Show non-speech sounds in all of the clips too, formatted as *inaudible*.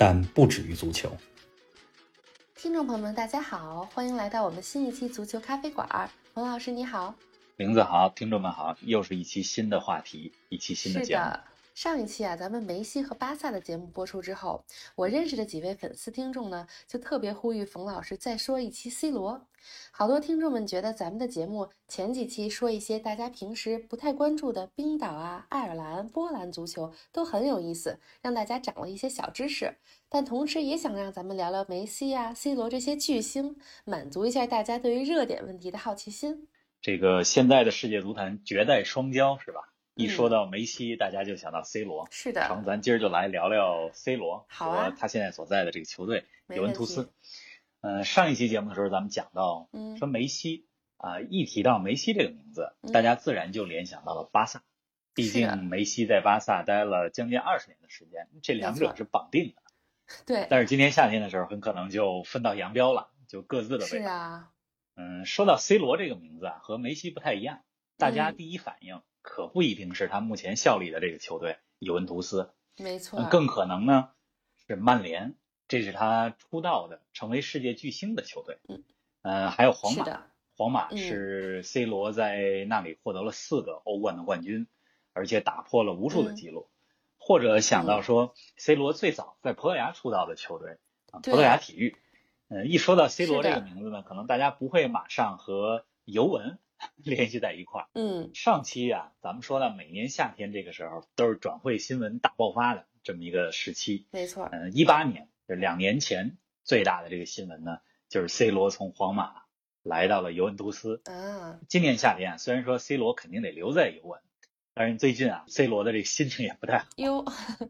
但不止于足球。听众朋友们，大家好，欢迎来到我们新一期足球咖啡馆。冯老师你好，林子好，听众们好，又是一期新的话题，一期新的节目。上一期啊，咱们梅西和巴萨的节目播出之后，我认识的几位粉丝听众呢，就特别呼吁冯老师再说一期 C 罗。好多听众们觉得咱们的节目前几期说一些大家平时不太关注的冰岛啊、爱尔兰、波兰足球都很有意思，让大家长了一些小知识。但同时也想让咱们聊聊梅西啊、C 罗这些巨星，满足一下大家对于热点问题的好奇心。这个现在的世界足坛绝代双骄是吧？一说到梅西，大家就想到 C 罗。是的，成，咱今儿就来聊聊 C 罗和他现在所在的这个球队尤文图斯。嗯，上一期节目的时候，咱们讲到，说梅西啊，一提到梅西这个名字，大家自然就联想到了巴萨。毕竟梅西在巴萨待了将近二十年的时间，这两者是绑定的。对。但是今年夏天的时候，很可能就分道扬镳了，就各自的位置。是啊。嗯，说到 C 罗这个名字啊，和梅西不太一样，大家第一反应。可不一定是他目前效力的这个球队尤文图斯，没错，更可能呢是曼联，这是他出道的成为世界巨星的球队。嗯，呃，还有皇马，皇马是 C 罗在那里获得了四个欧冠的冠军，而且打破了无数的记录。或者想到说，C 罗最早在葡萄牙出道的球队啊，葡萄牙体育。嗯，一说到 C 罗这个名字呢，可能大家不会马上和尤文。*laughs* 联系在一块儿。嗯，上期啊，咱们说到每年夏天这个时候都是转会新闻大爆发的这么一个时期。没错。嗯，一八年就两年前最大的这个新闻呢，就是 C 罗从皇马来到了尤文图斯。啊。今年夏天啊，虽然说 C 罗肯定得留在尤文，但是最近啊，C 罗的这个心情也不太好。哟。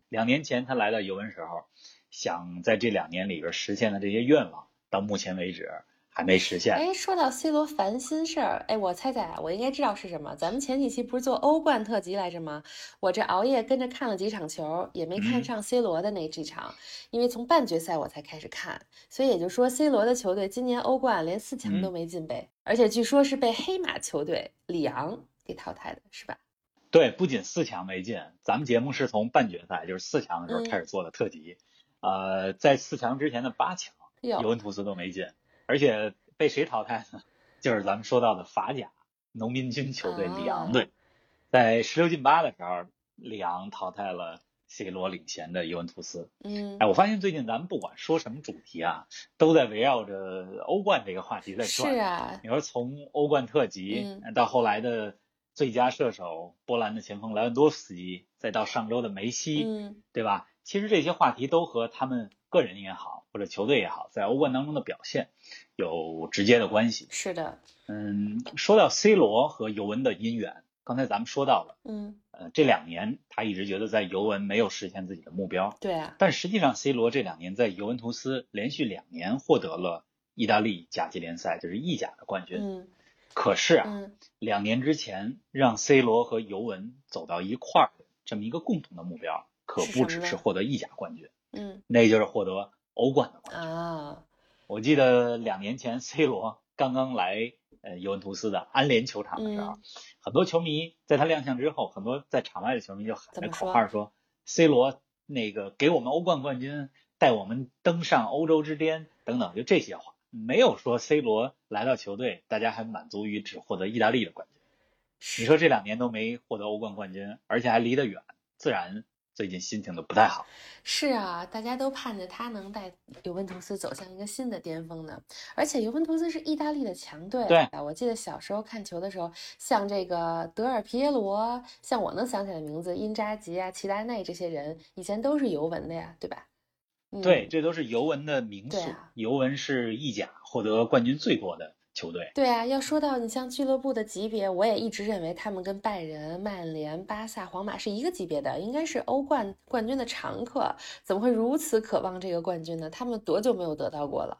两年前他来到尤文时候，想在这两年里边实现的这些愿望，到目前为止。还没实现。哎，说到 C 罗烦心事儿，哎，我猜猜，我应该知道是什么。咱们前几期不是做欧冠特辑来着吗？我这熬夜跟着看了几场球，也没看上 C 罗的那几场，因为从半决赛我才开始看，所以也就说 C 罗的球队今年欧冠连四强都没进呗，而且据说是被黑马球队里昂给淘汰的，是吧？对，不仅四强没进，咱们节目是从半决赛，就是四强的时候开始做的特辑，呃，在四强之前的八强，尤文图斯都没进。而且被谁淘汰呢？*laughs* 就是咱们说到的法甲农民军球队里昂队，在十六进八的时候，里昂淘汰了 C 罗领衔的尤文图斯。嗯，哎，我发现最近咱们不管说什么主题啊，都在围绕着欧冠这个话题在转。是啊，你说从欧冠特辑到后来的最佳射手波兰的前锋莱万多夫斯基，再到上周的梅西，对吧？其实这些话题都和他们个人也好，或者球队也好，在欧冠当中的表现有直接的关系。是的，嗯，说到 C 罗和尤文的姻缘，刚才咱们说到了，嗯，呃，这两年他一直觉得在尤文没有实现自己的目标。对啊。但实际上，C 罗这两年在尤文图斯连续两年获得了意大利甲级联赛，就是意甲的冠军。嗯。可是啊，两年之前让 C 罗和尤文走到一块儿这么一个共同的目标。可不只是获得意甲冠军，嗯，那就是获得欧冠的冠军啊！我记得两年前 C 罗刚刚来呃尤文图斯的安联球场的时候，很多球迷在他亮相之后，很多在场外的球迷就喊着口号说：“C 罗那个给我们欧冠冠军，带我们登上欧洲之巅等等，就这些话，没有说 C 罗来到球队，大家还满足于只获得意大利的冠军。你说这两年都没获得欧冠冠军，而且还离得远，自然。”最近心情都不太好。是啊，大家都盼着他能带尤文图斯走向一个新的巅峰呢。而且尤文图斯是意大利的强队。对，我记得小时候看球的时候，像这个德尔皮耶罗，像我能想起来的名字，因扎吉啊、齐达内这些人，以前都是尤文的呀，对吧？对，这都是尤文的名宿。尤文是意甲获得冠军最多的球队。对啊，要说到你像俱乐部的级别，我也一直认为他们跟拜仁、曼联、巴萨、皇马是一个级别的，应该是欧冠冠军的常客。怎么会如此渴望这个冠军呢？他们多久没有得到过了？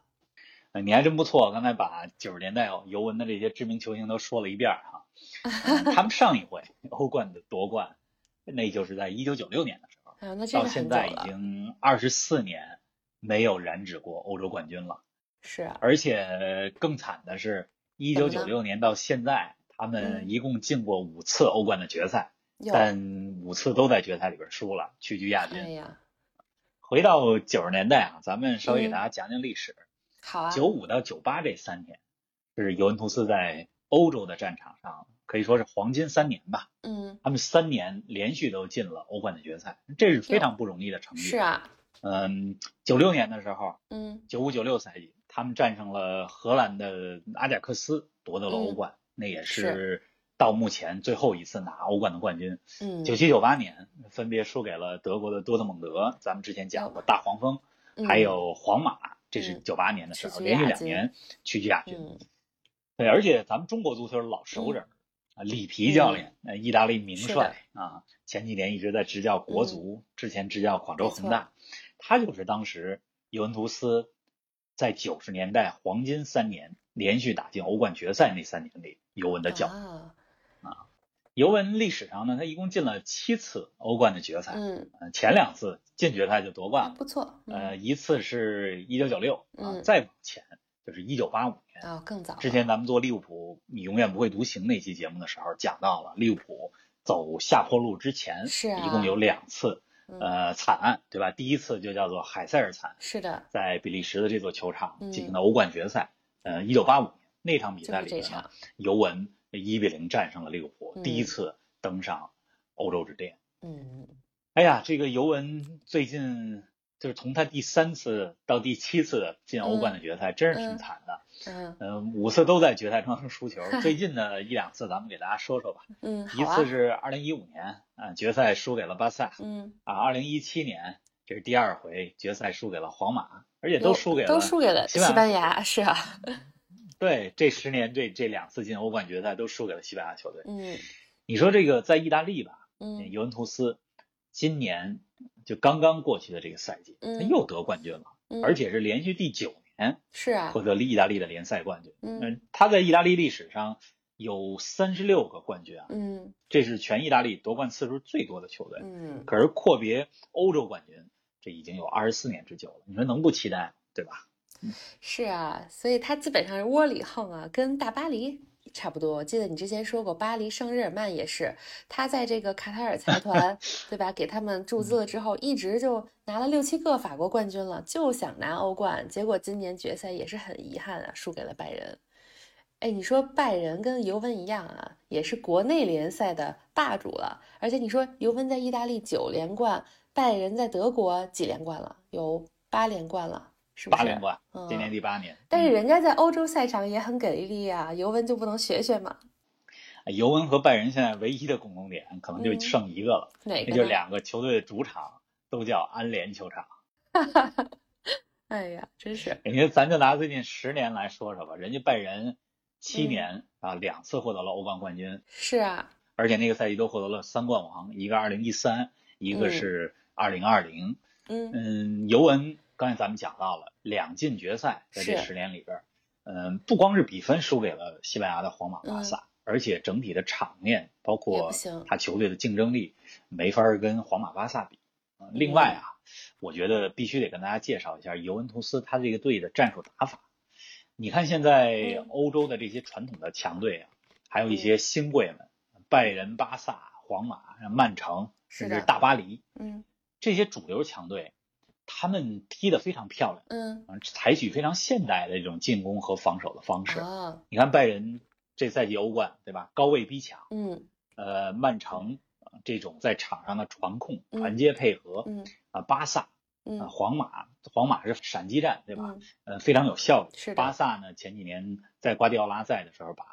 你还真不错，刚才把九十年代尤文的这些知名球星都说了一遍哈。*laughs* 他们上一回欧冠的夺冠，那就是在一九九六年的时候，到现在已经二十四年没有染指过欧洲冠军了。是，啊而且更惨的是，一九九六年到现在，他们一共进过五次欧冠的决赛，但五次都在决赛里边输了，屈居亚军。哎呀，回到九十年代啊，咱们稍微给大家讲讲历史。好啊。九五到九八这三年，是尤文图斯在欧洲的战场上可以说是黄金三年吧。嗯。他们三年连续都进了欧冠的决赛，这是非常不容易的成绩。是啊。嗯，九六年的时候，嗯，九五九六赛季。他们战胜了荷兰的阿贾克斯，夺得了欧冠，那也是。到目前最后一次拿欧冠的冠军。嗯，九七九八年分别输给了德国的多特蒙德，咱们之前讲过大黄蜂，还有皇马，这是九八年的时候，连续两年屈居亚军。对，而且咱们中国足球老熟人啊，里皮教练，呃，意大利名帅啊，前几年一直在执教国足，之前执教广州恒大，他就是当时尤文图斯。在九十年代黄金三年连续打进欧冠决赛那三年里，尤文的教啊，尤文历史上呢，他一共进了七次欧冠的决赛，嗯，前两次进决赛就夺冠了，不错，呃，一次是一九九六啊，再往前就是一九八五年啊，更早。之前咱们做利物浦你永远不会独行那期节目的时候讲到了利物浦走下坡路之前，是一共有两次。呃，惨案对吧？第一次就叫做海塞尔惨，是的，在比利时的这座球场进行的欧冠决赛。呃，一九八五年那场比赛里边呢，尤文一比零战胜了利物浦，第一次登上欧洲之巅。嗯，哎呀，这个尤文最近。就是从他第三次到第七次进欧冠的决赛，真是挺惨的。嗯嗯，五次都在决赛中输球。*laughs* 最近的一两次，咱们给大家说说吧。嗯，一次是二零一五年，啊，决赛输给了巴萨。嗯。啊，二零一七年这是第二回决赛输给了皇马，而且都输给了都输给了西班牙，是啊。*laughs* 对，这十年这这两次进欧冠决赛都输给了西班牙球队。嗯。你说这个在意大利吧？嗯。尤文图斯今年。就刚刚过去的这个赛季，他又得冠军了，而且是连续第九年是啊获得了意大利的联赛冠军。嗯，他在意大利历史上有三十六个冠军啊，嗯，这是全意大利夺冠次数最多的球队。嗯，可是阔别欧洲冠军，这已经有二十四年之久了，你说能不期待对吧？是啊，所以他基本上是窝里横啊，跟大巴黎。差不多，我记得你之前说过，巴黎圣日耳曼也是，他在这个卡塔尔财团，*laughs* 对吧？给他们注资了之后，一直就拿了六七个法国冠军了，就想拿欧冠，结果今年决赛也是很遗憾啊，输给了拜仁。哎，你说拜仁跟尤文一样啊，也是国内联赛的霸主了，而且你说尤文在意大利九连冠，拜仁在德国几连冠了？有八连冠了。八连冠，今年第八年。但是人家在欧洲赛场也很给力啊，尤文就不能学学吗？尤文和拜仁现在唯一的共同点可能就剩一个了，哪个？就两个球队的主场都叫安联球场。*laughs* 哎呀，真是！你看，咱就拿最近十年来说说吧，人家拜仁七年啊两次获得了欧冠冠军，是啊，而且那个赛季都获得了三冠王，一个二零一三，一个是二零二零。嗯嗯，尤文。刚才咱们讲到了两进决赛，在这十年里边，嗯，不光是比分输给了西班牙的皇马、巴萨，而且整体的场面，包括他球队的竞争力，没法跟皇马、巴萨比。另外啊，我觉得必须得跟大家介绍一下尤文图斯他这个队的战术打法。你看现在欧洲的这些传统的强队啊，还有一些新贵们，拜仁、巴萨、皇马、曼城，甚至大巴黎，嗯，这些主流强队。他们踢得非常漂亮，嗯，采取非常现代的这种进攻和防守的方式。啊，你看拜仁这赛季欧冠，对吧？高位逼抢，嗯，呃，曼城这种在场上的传控、传接配合，嗯，啊，巴萨，嗯，皇马，皇马是闪击战，对吧？呃，非常有效率。是巴萨呢，前几年在瓜迪奥拉在的时候，把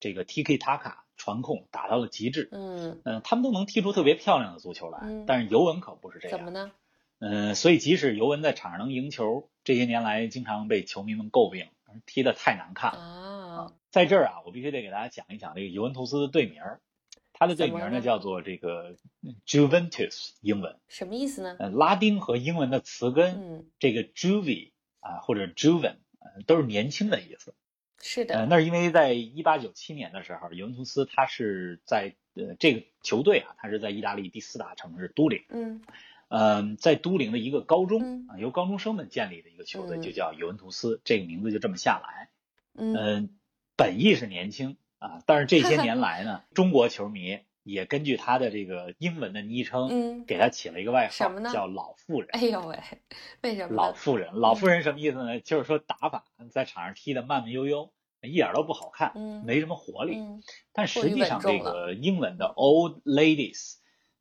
这个 TK 塔卡传控打到了极致。嗯，嗯，他们都能踢出特别漂亮的足球来。但是尤文可不是这样。怎么呢？嗯，所以即使尤文在场上能赢球，这些年来经常被球迷们诟病，踢得太难看了啊。在这儿啊，我必须得给大家讲一讲这个尤文图斯的队名儿。他的队名呢叫做这个 Juventus，英文什么意思呢？呃，拉丁和英文的词根，这个 Juve 啊或者 Juven，都是年轻的意思。是的。那是因为在一八九七年的时候，尤文图斯他是在呃这个球队啊，他是在意大利第四大城市都灵。嗯。嗯，在都灵的一个高中啊，由高中生们建立的一个球队，就叫尤文图斯，这个名字就这么下来。嗯，本意是年轻啊，但是这些年来呢，*laughs* 中国球迷也根据他的这个英文的昵称，嗯，给他起了一个外号，什么呢？叫老妇人。哎呦喂，为什么？老妇人，老妇人什么意思呢？就是说打法在场上踢的慢慢悠悠，一点都不好看，嗯，没什么活力。嗯，但实际上这个英文的 old ladies。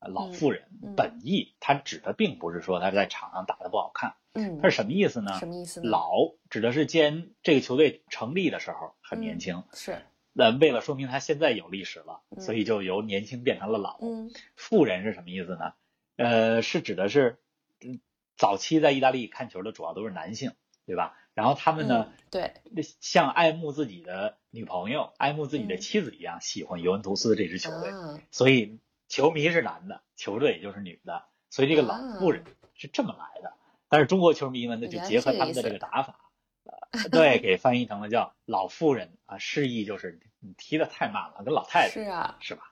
老妇人本意，他指的并不是说他在场上打的不好看，嗯，他是什么意思呢？什么意思？老指的是既然这个球队成立的时候很年轻，是，那为了说明他现在有历史了，所以就由年轻变成了老。嗯，妇人是什么意思呢？呃，是指的是，嗯早期在意大利看球的主要都是男性，对吧？然后他们呢，对，像爱慕自己的女朋友、爱慕自己的妻子一样，喜欢尤文图斯这支球队，所以。球迷是男的，球队也就是女的，所以这个老妇人是这么来的。但是中国球迷们呢，就结合他们的这个打法，*laughs* 对，给翻译成了叫老妇人啊，示意就是你踢的太慢了，跟老太太是啊，是吧？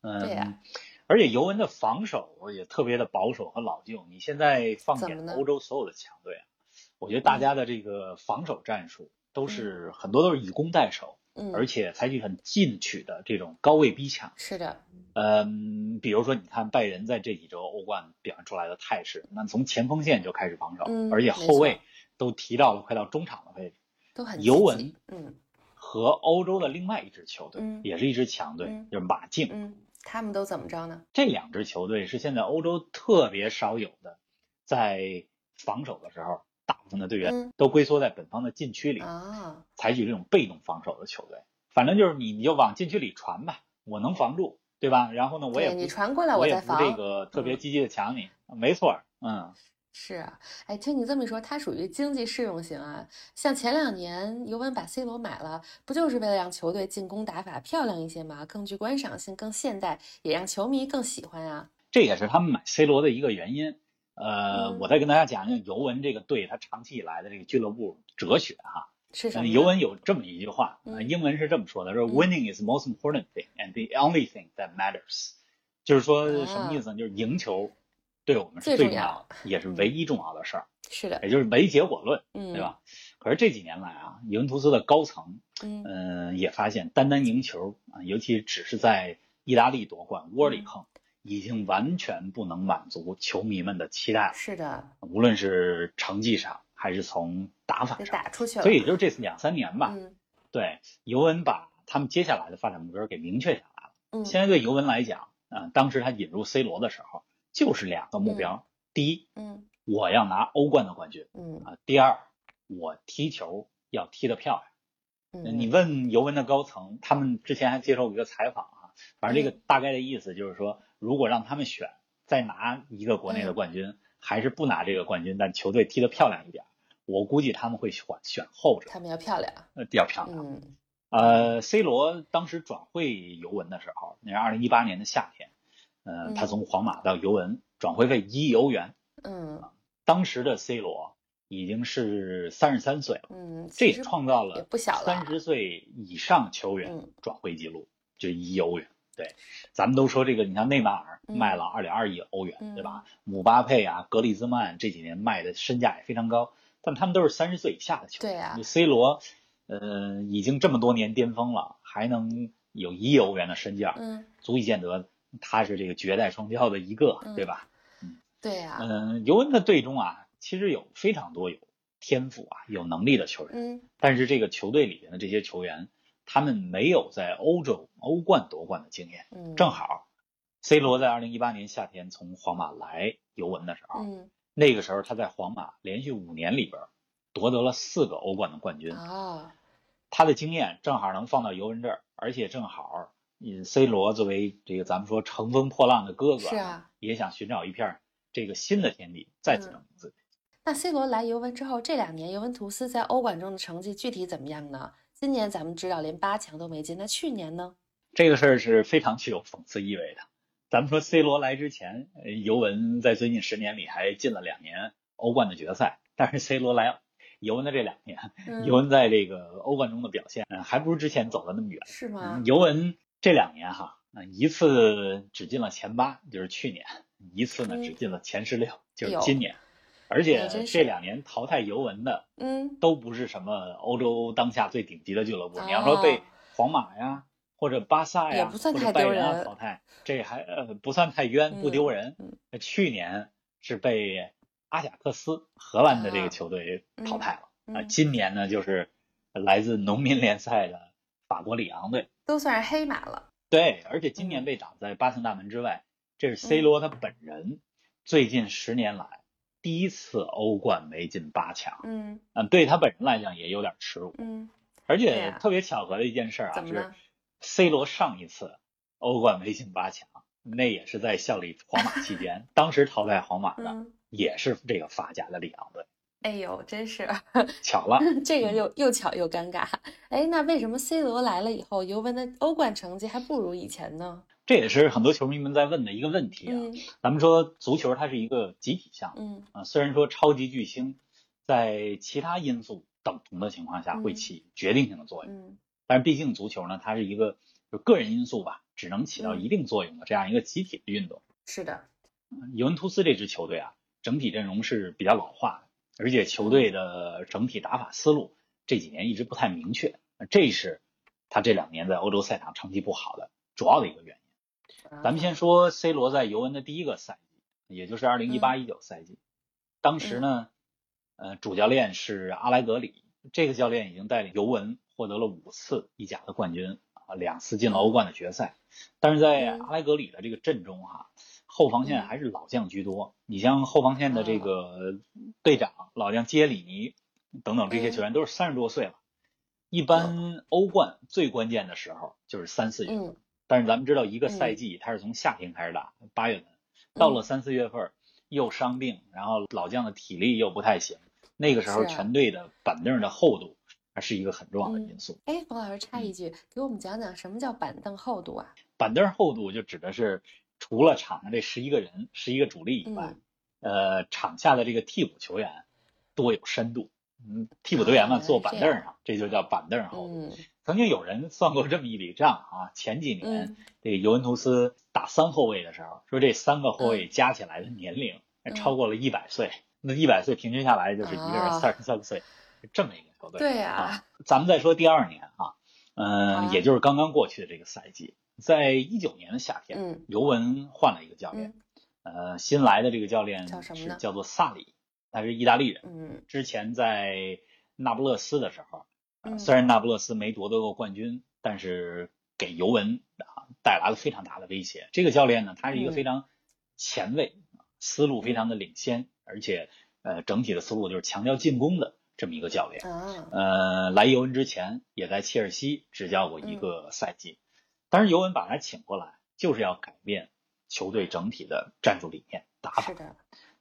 嗯，而且尤文的防守也特别的保守和老旧。你现在放眼欧洲所有的强队啊，我觉得大家的这个防守战术都是很多都是以攻代守。而且采取很进取的这种高位逼抢，是的，嗯，比如说你看拜仁在这几周欧冠表现出来的态势，那从前锋线就开始防守，而且后卫都提到了快到中场的位置，都很尤文，嗯，和欧洲的另外一支球队，也是一支强队，就是马竞，嗯，他们都怎么着呢？这两支球队是现在欧洲特别少有的，在防守的时候。大部分的队员都龟缩在本方的禁区里啊，采取这种被动防守的球队。反正就是你，你就往禁区里传吧，我能防住，对吧？然后呢，我也你传过来，我再防。这个特别积极的抢你，没错，嗯，是啊。哎，听你这么一说，它属于经济适用型啊。像前两年尤文把 C 罗买了，不就是为了让球队进攻打法漂亮一些吗？更具观赏性，更现代，也让球迷更喜欢呀。这也是他们买 C 罗的一个原因。呃，我再跟大家讲讲尤文这个队，他长期以来的这个俱乐部哲学哈。是什么？尤文有这么一句话，英文是这么说的：说 Winning is the most important thing and the only thing that matters。就是说什么意思呢？就是赢球对我们是最重要的，也是唯一重要的事儿。是的，也就是唯结果论，对吧？可是这几年来啊，尤文图斯的高层，嗯，也发现单单赢球啊，尤其只是在意大利夺冠窝里横。已经完全不能满足球迷们的期待了。是的，无论是成绩上还是从打法上，打出去了。所以也就是这两三年吧，嗯，对尤文把他们接下来的发展目标给明确下来了。嗯，现在对尤文来讲，啊，当时他引入 C 罗的时候，就是两个目标：第一，嗯，我要拿欧冠的冠军，嗯。啊；第二，我踢球要踢得漂亮。嗯，你问尤文的高层，他们之前还接受过一个采访啊，反正这个大概的意思就是说。如果让他们选，再拿一个国内的冠军，还是不拿这个冠军，但球队踢得漂亮一点，我估计他们会选选后者。他们要漂亮，呃，要漂亮。呃，C 罗当时转会尤文的时候，那是二零一八年的夏天，呃，他从皇马到尤文，转会费一亿欧元。嗯，当时的 C 罗已经是三十三岁了。嗯，这也创造了不小三十岁以上球员转会记录，就一亿欧元。对，咱们都说这个，你像内马尔卖了二点二亿欧元，对吧？姆巴佩啊，格里兹曼这几年卖的身价也非常高，但他们都是三十岁以下的球员。对啊，C 罗，呃，已经这么多年巅峰了，还能有一亿欧元的身价，嗯，足以见得他是这个绝代双骄的一个，对吧？嗯，对呀。嗯，尤文的队中啊，其实有非常多有天赋啊、有能力的球员，嗯，但是这个球队里面的这些球员。他们没有在欧洲欧冠夺冠的经验，嗯，正好，C 罗在二零一八年夏天从皇马来尤文的时候，嗯，那个时候他在皇马连续五年里边夺得了四个欧冠的冠军啊，他的经验正好能放到尤文这儿，而且正好，嗯，C 罗作为这个咱们说乘风破浪的哥哥，是啊，也想寻找一片这个新的天地，再次证明自己。那 C 罗来尤文之后，这两年尤文图斯在欧冠中的成绩具体怎么样呢？今年咱们知道连八强都没进，那去年呢？这个事儿是非常具有讽刺意味的。咱们说 C 罗来之前，尤文在最近十年里还进了两年欧冠的决赛，但是 C 罗来尤文的这两年，尤文在这个欧冠中的表现，还不如之前走的那么远。是吗？尤文这两年哈，一次只进了前八，就是去年；一次呢只进了前十六，就是今年。而且这两年淘汰尤文的，嗯，都不是什么欧洲当下最顶级的俱乐部。你要说被皇马呀，或者巴萨呀，或者拜仁啊淘汰，这还呃不算太冤，不丢人。去年是被阿贾克斯荷兰的这个球队淘汰了啊。今年呢，就是来自农民联赛的法国里昂队，都算是黑马了。对，而且今年被挡在八层大门之外，这是 C 罗他本人最近十年来。第一次欧冠没进八强，嗯。嗯，对他本人来讲也有点耻辱，嗯，而且特别巧合的一件事啊，是 C 罗上一次欧冠没进八强，那也是在效力皇马期间，*laughs* 当时淘汰皇马的也是这个法甲的里昂队。哎呦，真是 *laughs* 巧了，*laughs* 这个又又巧又尴尬。哎，那为什么 C 罗来了以后，尤文的欧冠成绩还不如以前呢？这也是很多球迷们在问的一个问题啊。咱们说足球它是一个集体项目，啊，虽然说超级巨星在其他因素等同的情况下会起决定性的作用，但是毕竟足球呢，它是一个就个人因素吧，只能起到一定作用的这样一个集体的运动。是的，尤文图斯这支球队啊，整体阵容是比较老化的，而且球队的整体打法思路这几年一直不太明确，这是他这两年在欧洲赛场成绩不好的主要的一个原因。咱们先说 C 罗在尤文的第一个赛季，也就是二零一八一九赛季，当时呢，呃，主教练是阿莱格里，这个教练已经带领尤文获得了五次意甲的冠军啊，两次进了欧冠的决赛。但是在阿莱格里的这个阵中哈，后防线还是老将居多。你像后防线的这个队长老将基耶里尼等等这些球员都是三十多岁了，一般欧冠最关键的时候就是三四月份。但是咱们知道，一个赛季它是从夏天开始打，八月份到了三四月份又伤病，然后老将的体力又不太行，那个时候全队的板凳的厚度还是一个很重要的因素。哎，冯老师插一句，给我们讲讲什么叫板凳厚度啊？板凳厚度就指的是除了场上这十一个人、十一个主力以外，呃，场下的这个替补球员多有深度。嗯，替补队员们坐板凳上，这就叫板凳厚度。曾经有人算过这么一笔账啊，前几年这个尤文图斯打三后卫的时候，说这三个后卫加起来的年龄超过了一百岁，那一百岁平均下来就是一个人三十三岁，这么一个球队。对呀，咱们再说第二年啊，嗯，也就是刚刚过去的这个赛季，在一九年的夏天，尤文换了一个教练，呃，新来的这个教练是叫做萨里。他是意大利人，嗯，之前在那不勒斯的时候，虽然那不勒斯没夺得过冠军，但是给尤文啊带来了非常大的威胁。这个教练呢，他是一个非常前卫，思路非常的领先，而且呃整体的思路就是强调进攻的这么一个教练。呃，来尤文之前也在切尔西执教过一个赛季，但是尤文把他请过来就是要改变球队整体的战术理念打法。是的。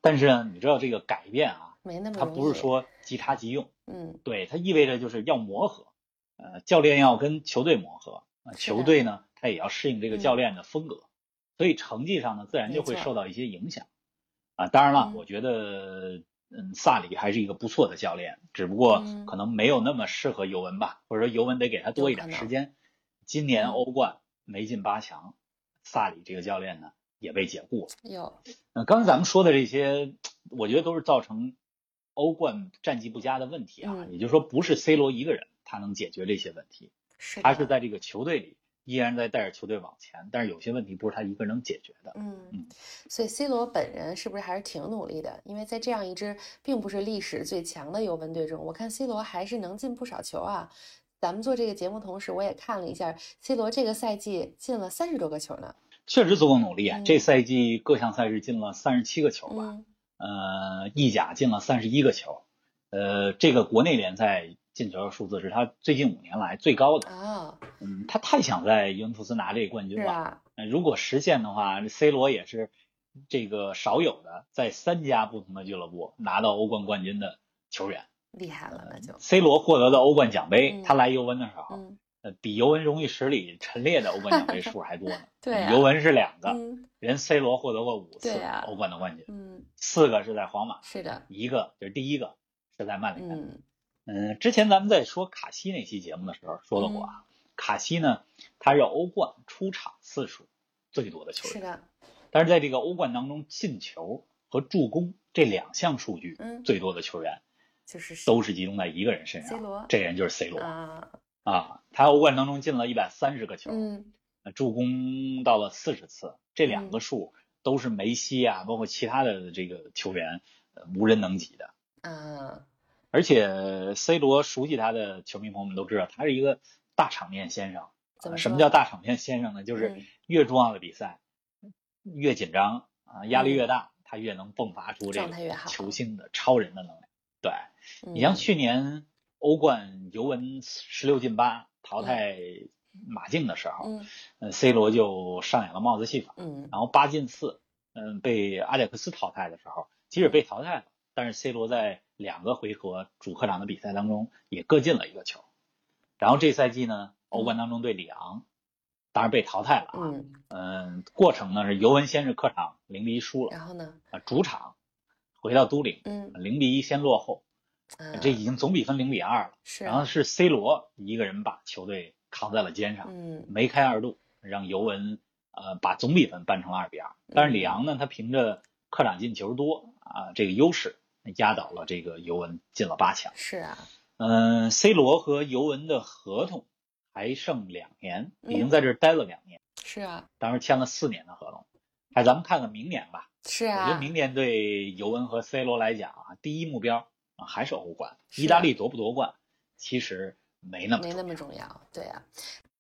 但是呢，你知道这个改变啊，没那么它不是说即插即用，嗯，对，它意味着就是要磨合，呃，教练要跟球队磨合，球队呢，他也要适应这个教练的风格，所以成绩上呢，自然就会受到一些影响，啊，当然了，我觉得，嗯，萨里还是一个不错的教练，只不过可能没有那么适合尤文吧，或者说尤文得给他多一点时间。今年欧冠没进八强，萨里这个教练呢？也被解雇了。有，嗯，刚才咱们说的这些，我觉得都是造成欧冠战绩不佳的问题啊。也就是说，不是 C 罗一个人他能解决这些问题，是他是在这个球队里依然在带着球队往前，但是有些问题不是他一个人能解决的。嗯嗯，所以 C 罗本人是不是还是挺努力的？因为在这样一支并不是历史最强的尤文队中，我看 C 罗还是能进不少球啊。咱们做这个节目同时，我也看了一下 C 罗这个赛季进了三十多个球呢。确实足够努力啊！这赛季各项赛事进了三十七个球吧，呃，意甲进了三十一个球，呃，这个国内联赛进球的数字是他最近五年来最高的啊。嗯，他太想在尤文图斯拿这个冠军了。如果实现的话，C 罗也是这个少有的在三家不同的俱乐部拿到欧冠冠军的球员厉害了，那就 C 罗获得的欧冠奖杯，嗯他来尤文的时候，嗯呃，比尤文荣誉史里陈列的欧冠奖杯数还多呢。*laughs* 对啊尤文是两个，嗯人 C 罗获得过五次欧冠的冠军，嗯，四个是在皇马，是的，一个就是第一个是在曼联。嗯嗯，之前咱们在说卡西那期节目的时候说到过啊，卡西呢，他是欧冠出场次数最多的球员，是的，但是在这个欧冠当中，进球和助攻这两项数据嗯最多的球员就是都是集中在一个人身 C 上，罗这人就是 C 罗啊，啊，他欧冠当中进了一百三十个球，嗯呃助攻到了四十次，这两个数都是梅西啊，包括其他的这个球员呃无人能及的。嗯，而且 C 罗熟悉他的球迷朋友们都知道，他是一个大场面先生。什么叫大场面先生呢？就是嗯越重要的比赛，越紧张啊，压力越大，他越能迸发出这个球星的超人的能量。对嗯你像去年欧冠尤文十六进八淘汰马竞的时候，嗯。呃，C 罗就上演了帽子戏法。嗯。然后八进四，嗯，被阿贾克斯淘汰的时候，即使被淘汰了，但是 C 罗在两个回合主客场的比赛当中也各进了一个球。然后这赛季呢，欧冠当中对里昂，当然被淘汰了啊。嗯，嗯，过程呢是尤文先是客场零比一输了，然后呢，啊，主场回到都灵嗯。零比一先落后，啊，这已经总比分零比二了。是然后是 C 罗一个人把球队扛在了肩上，嗯梅开二度，让尤文呃把总比分扳成了二比二。但是里昂呢，他凭着客场进球多啊这个优势，压倒了这个尤文进了八强。是啊，嗯、c 罗和尤文的合同还剩两年，已经嗯在这儿待了两年，是啊，当时签了四年的合同。哎，咱们看看明年吧。是啊我觉得啊，明年对尤文和 C 罗来讲啊，第一目标啊还是欧冠。意大利夺不夺冠，其实没那么没那么重要对啊。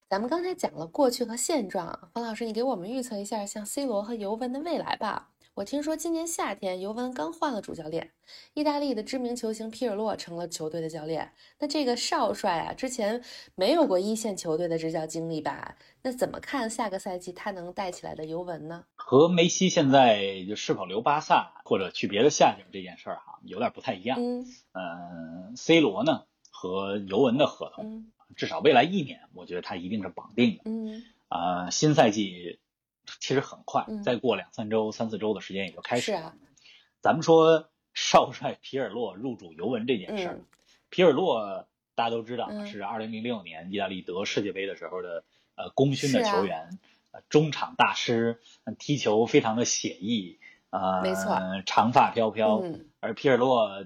咱们刚才讲了过去和现状，方老师，你给我们预测一下像 C 罗和尤文的未来吧。我听说今年夏天尤文刚换了主教练，意大利的知名球星皮尔洛成了球队的教练。那这个少帅啊，之前没有过一线球队的执教经历吧？那怎么看下个赛季他能带起来的尤文呢？和梅西现在就是否留巴萨或者去别的下家这件事儿哈，有点不太一样。嗯嗯，C 罗呢和尤文的合同，嗯至少未来一年，我觉得他一定是绑定的。嗯，啊、新赛季其实很快，嗯。再过两三周、三四周的时间也就开始了。是啊，咱们说少帅皮尔洛入主尤文这件事儿，嗯。皮尔洛大家都知道、嗯。是二零零六年意大利得世界杯的时候的呃功勋的球员，呃中场大师，呃踢球非常的写意，呃，没错长发飘飘。嗯。而皮尔洛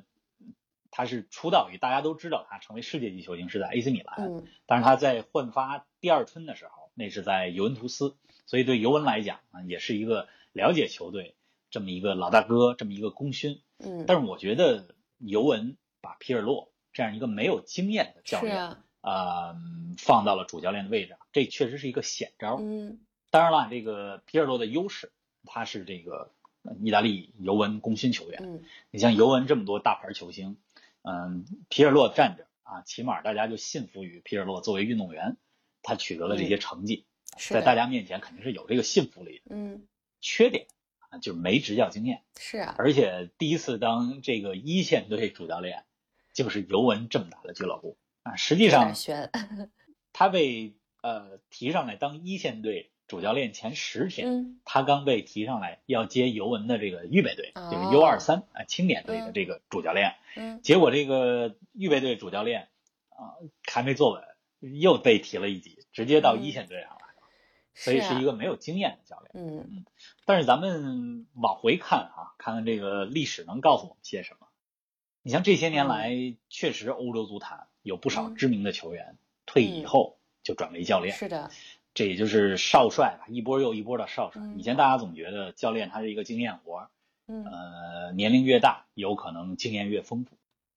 他是出道于大家都知道他成为世界级球星是在 AC 米兰，嗯。但是他在焕发第二春的时候，那是在尤文图斯，所以对尤文来讲啊，也是一个了解球队这么一个老大哥，这么一个功勋。嗯，但是我觉得尤文把皮尔洛这样一个没有经验的教练，啊，呃，放到了主教练的位置，这确实是一个险招。嗯当然了，这个皮尔洛的优势，他是这个呃意大利尤文功勋球员。嗯你像尤文这么多大牌球星，嗯，皮尔洛站着啊，起码大家就信服于皮尔洛作为运动员，他取得了这些成绩，在大家面前肯定是有这个信服力的。嗯缺点啊，就是没执教经验，是啊，而且第一次当这个一线队主教练，就是尤文这么大的俱乐部啊。实际上，*laughs* 他被呃提上来当一线队主教练前十天，嗯他刚被提上来要接尤文的这个预备队，哦就是 U 二三啊青年队的嗯这个主教练。嗯结果这个预备队主教练啊还没坐稳，又被提了一级，直接到一线队上来了，所以是一个没有经验的教练。嗯。但是咱们往回看啊，看看这个历史能告诉我们些什么。你像这些年来，确实欧洲足坛有不少嗯。知名的球员、退役以后就转为教练，是的，这也就是少帅吧，一波又一波的少帅。嗯。以前大家总觉得教练他是一个经验活儿，嗯。呃，年龄越大，有可能经验越丰富。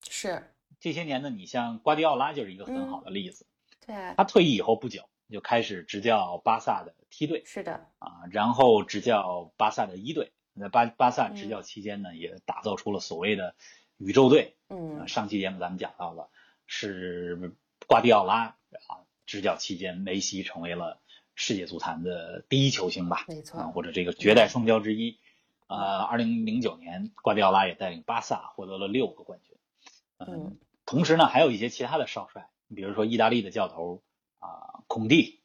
是，这些年呢，你像瓜迪奥拉就是一个很好的例子。对啊，他退役以后不久就开始执教巴萨的梯队是的，啊，然后执教巴萨的一队。在巴巴萨执嗯教期间呢，也打造出了所谓的宇宙队。嗯呃上期节目咱们讲到了，是瓜迪奥拉啊执教期间，梅西成为了世界足坛的第一球星吧，没错啊，或者这个绝代双骄之一。呃，二零零九年，瓜迪奥拉也带领巴萨获得了六个冠军。嗯同时呢，还有一些其他的少帅，比如说意大利的教头啊，孔蒂，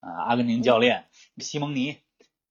啊，阿根廷教练西蒙尼，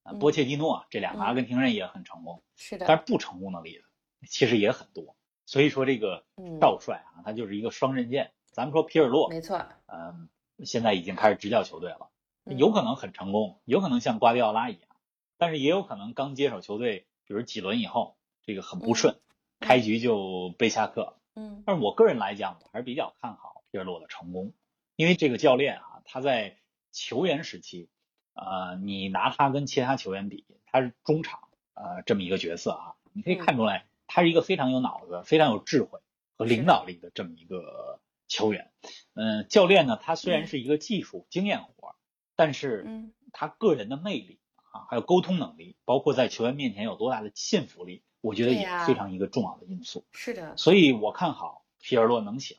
啊，波切蒂诺，这两个阿根廷人也很成功。是的。但是不成功的例子其实也很多。所以说这个少帅啊，他就是一个双刃剑。咱们说皮尔洛，没错，嗯，现在已经开始执教球队了，有可能很成功，有可能像瓜迪奥拉一样，但是也有可能刚接手球队，比如几轮以后，这个很不顺，开局就被下课。嗯，但是我个人来讲，我还是比较看好皮尔洛的成功，因为这个教练啊，他在球员时期，呃，你拿他跟其他球员比，他是中场呃这么一个角色啊，你可以看出来，他是一个非常有脑子、非常有智慧和领导力的这么一个。球员，嗯，教练呢？他虽然是一个技术经验活，但是，他个人的魅力啊，还有沟通能力，包括在球员面前有多大的信服力，我觉得也非常一个重要的因素。是的，所以我看好皮尔洛能行。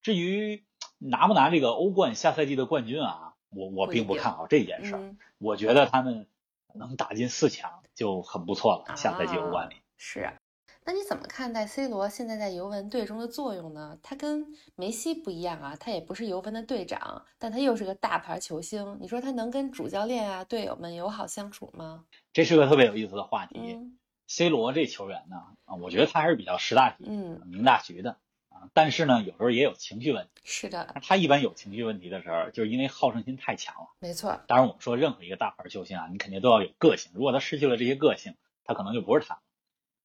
至于拿不拿这个欧冠下赛季的冠军啊，我我并不看好这件事儿。我觉得他们能打进四强就很不错了。下赛季欧冠里是。那你怎么看待 C 罗现在在尤文队中的作用呢？他跟梅西不一样啊，他也不是尤文的队长，但他又是个大牌球星。你说他能跟主教练啊、队友们友好相处吗？这是个特别有意思的话题。C 罗这球员呢，啊，我觉得他还是比较识大体、嗯，明大局的啊。但是呢，有时候也有情绪问题。是的，他一般有情绪问题的时候，就是因为好胜心太强了。没错。当然，我们说任何一个大牌球星啊，你肯定都要有个性。如果他失去了这些个性，他可能就不是他。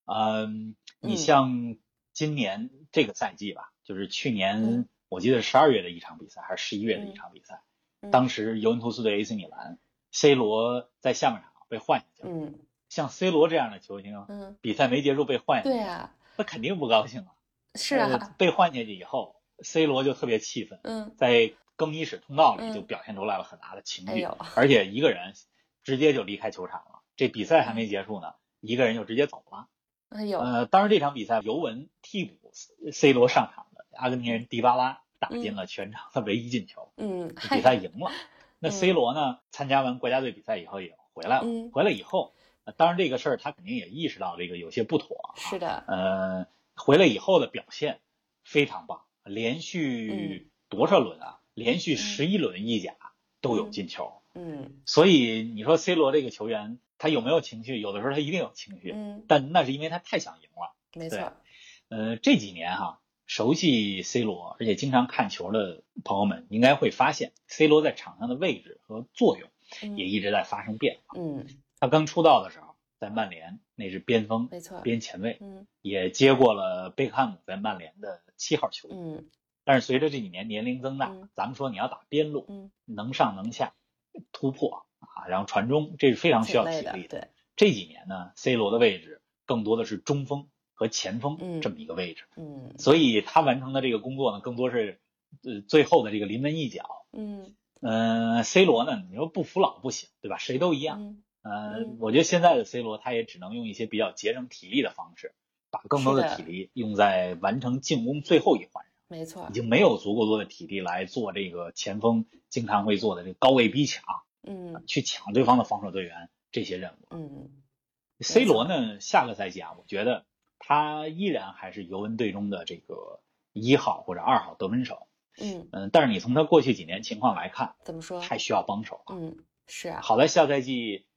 嗯，你像今年这个赛季吧，就是去年我记得十二月的一场比赛还是十一月的一场比赛，当时尤文图斯对 AC 米兰，C 罗在下半场被换下去了。嗯，像 C 罗这样的球星，嗯，比赛没结束被换下去，对啊，那肯定不高兴啊。是啊，被换下去以后，C 罗就特别气愤，嗯，在更衣室通道里就表现出来了很大的情绪，而且一个人直接就离开球场了。这比赛还没结束呢，一个人就直接走了。呃，当然这场比赛尤文替补 C 罗上场的阿根廷人迪巴拉打进了全场的唯一进球，嗯，比赛赢了。那 C 罗呢，参加完国家队比赛以后也回来了，回来以后，当然这个事儿他肯定也意识到这个有些不妥，是的，呃，回来以后的表现非常棒，连续多少轮啊？连续十一轮意甲都有进球，嗯，所以你说 C 罗这个球员。他有没有情绪？有的时候他一定有情绪，嗯，但那是因为他太想赢了。没错，呃，这几年哈，熟悉 C 罗而且经常看球的朋友们应该会发现，C 罗在场上的位置和作用也一直在发生变化。嗯，他刚出道的时候在曼联那是边锋，没错，边前卫，嗯，也接过了贝克汉姆在曼联的七号球，嗯，但是随着这几年年龄增大，咱们说你要打边路，嗯，能上能下，突破。啊，然后传中，这是非常需要体力的。对，这几年呢，C 罗的位置更多的是中锋和前锋这么一个位置。嗯，所以他完成的这个工作呢，更多是呃最后的这个临门一脚。嗯，呃，C 罗呢，你说不服老不行，对吧？谁都一样。呃，我觉得现在的 C 罗，他也只能用一些比较节省体力的方式，把更多的体力用在完成进攻最后一环上。没错，已经没有足够多的体力来做这个前锋经常会做的这个高位逼抢。嗯，去抢对方的防守队员这些任务。嗯，C 罗呢，下个赛季啊，我觉得他依然还是尤文队中的这个一号或者二号得分手。嗯嗯，但是你从他过去几年情况来看，怎么说？太需要帮手了。嗯，是啊。好在下赛季，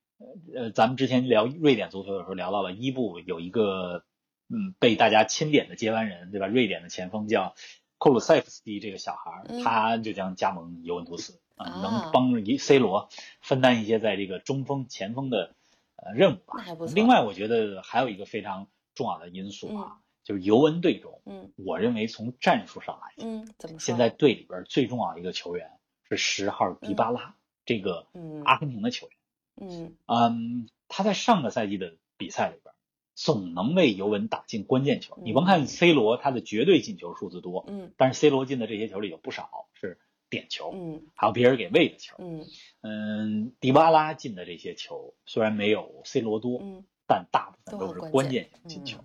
呃，咱们之前聊瑞典足球的时候聊到了伊布有一个嗯被大家钦点的接班人，对吧？瑞典的前锋叫库鲁塞夫斯基，这个小孩他就将加盟尤文图斯。啊，能帮一 C 罗分担一些在这个中锋、前锋的呃任务吧。另外，我觉得还有一个非常重要的因素啊，就是尤文队中，嗯，我认为从战术上来讲，嗯，怎么说？现在队里边最重要的一个球员是十号迪巴拉，这个阿根廷的球员。嗯。嗯，他在上个赛季的比赛里边，总能为尤文打进关键球。你甭看 C 罗他的绝对进球数字多，嗯，但是 C 罗进的这些球里有不少是。点球，嗯，还有别人给喂的球，嗯。嗯，迪巴拉进的这些球虽然没有 C 罗多，嗯，但大部分都是关键性进球。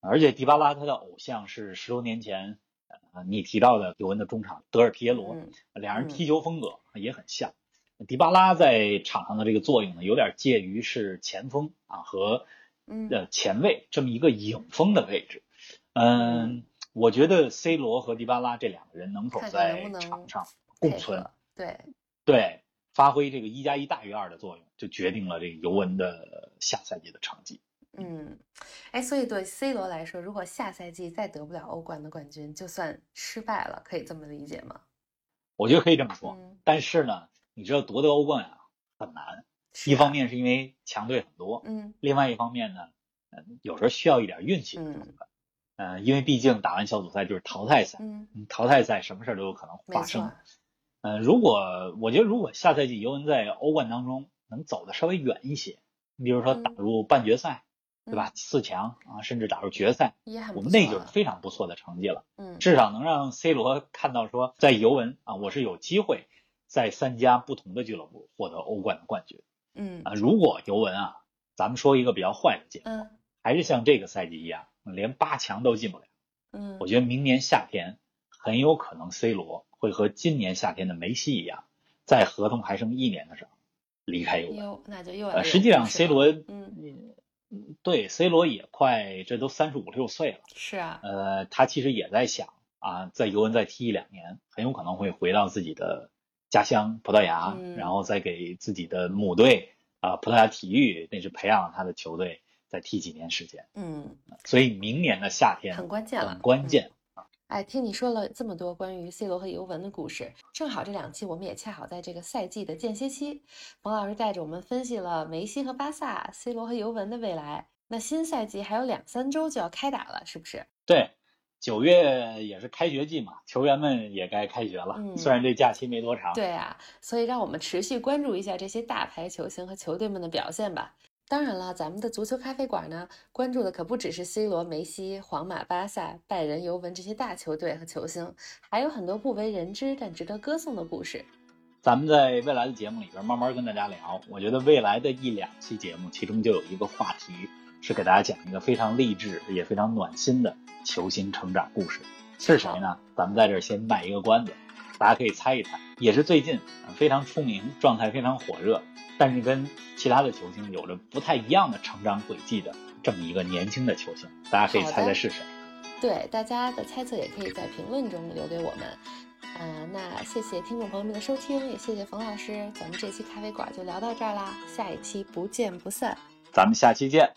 而且迪巴拉他的偶像是十多年前，呃，你提到的尤文的中场德尔皮耶罗，两人踢球风格也很像。迪巴拉在场上的这个作用呢，有点介于是前锋啊和呃前卫这么一个影锋的位置。嗯，我觉得 C 罗和迪巴拉这两个人能否在场上共存，对对，发挥这个一加一大于二的作用，就决定了这个尤文的下赛季的成绩。嗯，哎，所以对 C 罗来说，如果下赛季再得不了欧冠的冠军，就算失败了，可以这么理解吗？我觉得可以这么说。但是呢，你知道夺得欧冠啊很难，一方面是因为强队很多，嗯，另外一方面呢，嗯，有时候需要一点运气的成分。嗯，因为毕竟打完小组赛就是淘汰赛，嗯，淘汰赛什么事儿都有可能发生。嗯，如果我觉得如果下赛季尤文在欧冠当中能走的稍微远一些，你比如说打入半决赛。对吧？四强啊，甚至打入决赛，我们那就是非常不错的成绩了。嗯，至少能让 C 罗看到说，在尤文啊，我是有机会在三家不同的俱乐部获得欧冠的冠军。嗯啊，如果尤文啊，咱们说一个比较坏的结果，还是像这个赛季一样，连八强都进不了。嗯，我觉得明年夏天很有可能 C 罗会和今年夏天的梅西一样，在合同还剩一年的时候离开尤文。那就又呃，实际上 C 罗，嗯。嗯，对，C 罗也快，这都三十五六岁了。是啊，呃，他其实也在想啊，在尤文再踢一两年，很有可能会回到自己的家乡葡萄牙，然后再给自己的母队啊，葡萄牙体育，那是培养他的球队，再踢几年时间。嗯，所以明年的夏天很关键了，很关键。哎，听你说了这么多关于 C 罗和尤文的故事，正好这两期我们也恰好在这个赛季的间歇期，冯老师带着我们分析了梅西和巴萨、C 罗和尤文的未来。那新赛季还有两三周就要开打了，是不是？对，九月也是开学季嘛，球员们也该开学了。嗯，虽然这假期没多长。对啊，所以让我们持续关注一下这些大牌球星和球队们的表现吧。当然了，咱们的足球咖啡馆呢，关注的可不只是 C 罗、梅西、皇马、巴萨、拜仁、尤文这些大球队和球星，还有很多不为人知但值得歌颂的故事。咱们在未来的节目里边慢慢跟大家聊。我觉得未来的一两期节目，其中就有一个话题是给大家讲一个非常励志也非常暖心的球星成长故事。是谁呢？咱们在这儿先卖一个关子，大家可以猜一猜。也是最近非常出名，状态非常火热。但是跟其他的球星有着不太一样的成长轨迹的这么一个年轻的球星，大家可以猜猜是谁？对，大家的猜测也可以在评论中留给我们。嗯，那谢谢听众朋友们的收听，也谢谢冯老师，咱们这期咖啡馆就聊到这儿啦，下一期不见不散。咱们下期见。